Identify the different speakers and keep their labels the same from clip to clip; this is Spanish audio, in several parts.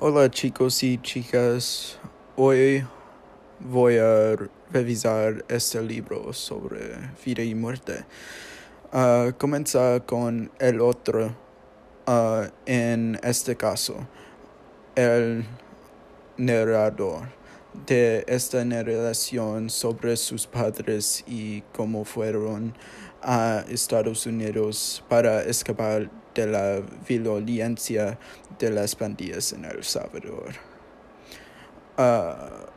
Speaker 1: Hola chicos y chicas, hoy voy a revisar este libro sobre vida y muerte. Uh, comienza con el otro, uh, en este caso, el narrador de esta narración sobre sus padres y cómo fueron a Estados Unidos para escapar de la violencia de las pandillas en El Salvador. Uh,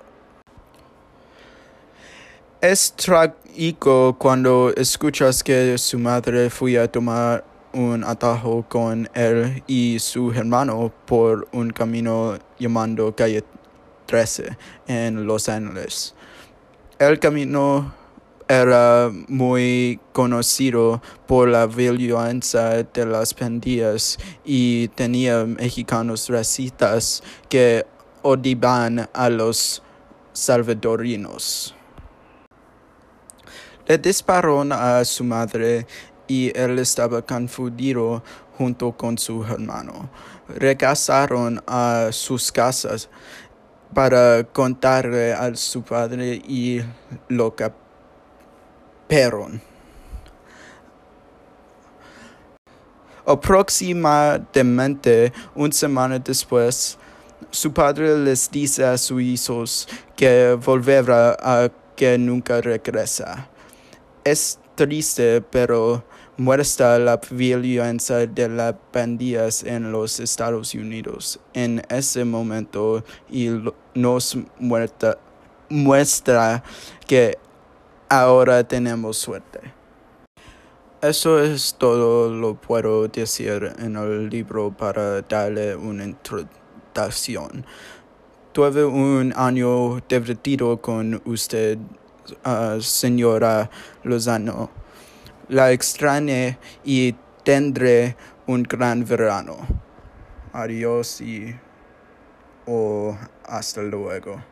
Speaker 1: es trágico cuando escuchas que su madre fue a tomar un atajo con él y su hermano por un camino llamado Calle 13 en Los Ángeles. El camino era muy conocido por la violencia de las pandillas y tenía mexicanos racistas que odiaban a los salvadorinos. Le dispararon a su madre y él estaba confundido junto con su hermano. Regresaron a sus casas para contarle a su padre y lo que Perón. Aproximadamente una semana después, su padre les dice a sus hijos que volverá a que nunca regresa. Es triste, pero muestra la violencia de las pandillas en los Estados Unidos en ese momento y nos muestra que ahora tenemos suerte. Eso es todo lo puedo decir en el libro para darle una introducción. Tuve un año divertido con usted, uh, señora Lozano. La extrañé y tendré un gran verano. Adiós y o hasta luego.